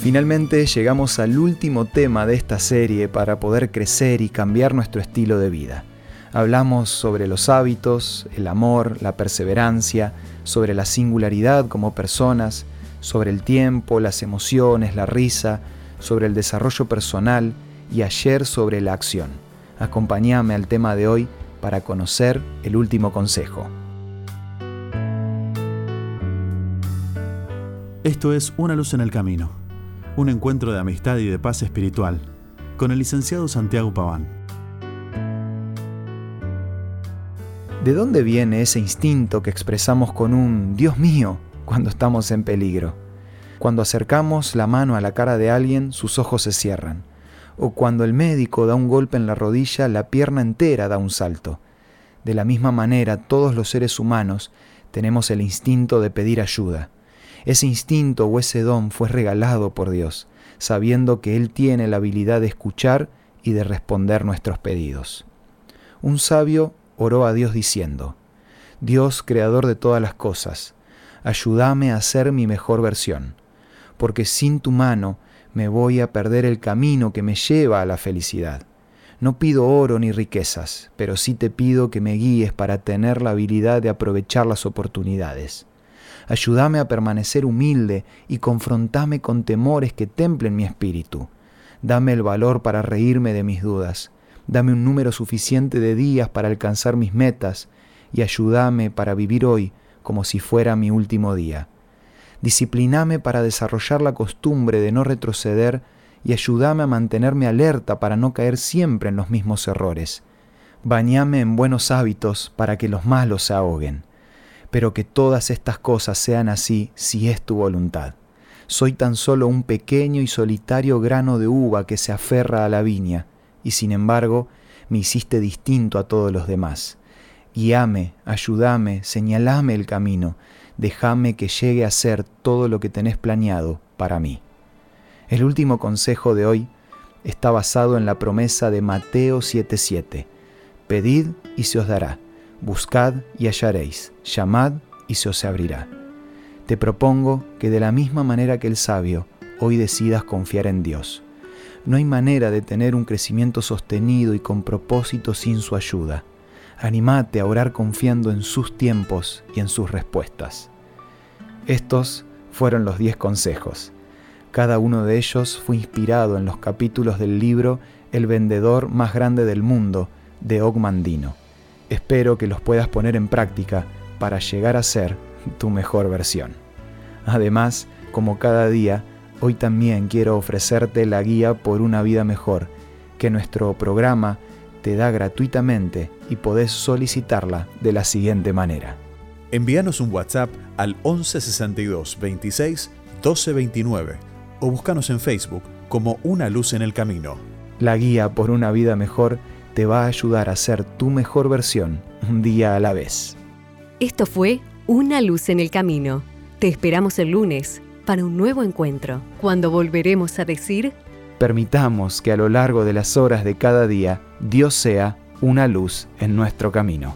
Finalmente llegamos al último tema de esta serie para poder crecer y cambiar nuestro estilo de vida. Hablamos sobre los hábitos, el amor, la perseverancia, sobre la singularidad como personas, sobre el tiempo, las emociones, la risa, sobre el desarrollo personal y ayer sobre la acción. Acompáñame al tema de hoy para conocer el último consejo. Esto es Una luz en el camino un encuentro de amistad y de paz espiritual, con el licenciado Santiago Paván. ¿De dónde viene ese instinto que expresamos con un Dios mío cuando estamos en peligro? Cuando acercamos la mano a la cara de alguien, sus ojos se cierran. O cuando el médico da un golpe en la rodilla, la pierna entera da un salto. De la misma manera, todos los seres humanos tenemos el instinto de pedir ayuda ese instinto o ese don fue regalado por Dios, sabiendo que Él tiene la habilidad de escuchar y de responder nuestros pedidos. Un sabio oró a Dios diciendo, Dios, creador de todas las cosas, ayúdame a ser mi mejor versión, porque sin tu mano me voy a perder el camino que me lleva a la felicidad. No pido oro ni riquezas, pero sí te pido que me guíes para tener la habilidad de aprovechar las oportunidades. Ayúdame a permanecer humilde y confrontame con temores que templen mi espíritu. Dame el valor para reírme de mis dudas. Dame un número suficiente de días para alcanzar mis metas y ayúdame para vivir hoy como si fuera mi último día. Discipliname para desarrollar la costumbre de no retroceder y ayúdame a mantenerme alerta para no caer siempre en los mismos errores. Bañame en buenos hábitos para que los malos se ahoguen pero que todas estas cosas sean así si es tu voluntad. Soy tan solo un pequeño y solitario grano de uva que se aferra a la viña, y sin embargo me hiciste distinto a todos los demás. Guíame, ayúdame, señalame el camino, déjame que llegue a ser todo lo que tenés planeado para mí. El último consejo de hoy está basado en la promesa de Mateo 7:7. Pedid y se os dará Buscad y hallaréis, llamad y se os abrirá. Te propongo que de la misma manera que el sabio, hoy decidas confiar en Dios. No hay manera de tener un crecimiento sostenido y con propósito sin su ayuda. Animate a orar confiando en sus tiempos y en sus respuestas. Estos fueron los diez consejos. Cada uno de ellos fue inspirado en los capítulos del libro El vendedor más grande del mundo de Ogmandino. Espero que los puedas poner en práctica para llegar a ser tu mejor versión. Además, como cada día, hoy también quiero ofrecerte la guía por una vida mejor, que nuestro programa te da gratuitamente y podés solicitarla de la siguiente manera. Envíanos un WhatsApp al 1162 26 1229 o búscanos en Facebook como Una Luz en el Camino. La guía por una vida mejor te va a ayudar a ser tu mejor versión un día a la vez. Esto fue Una luz en el camino. Te esperamos el lunes para un nuevo encuentro, cuando volveremos a decir... Permitamos que a lo largo de las horas de cada día Dios sea una luz en nuestro camino.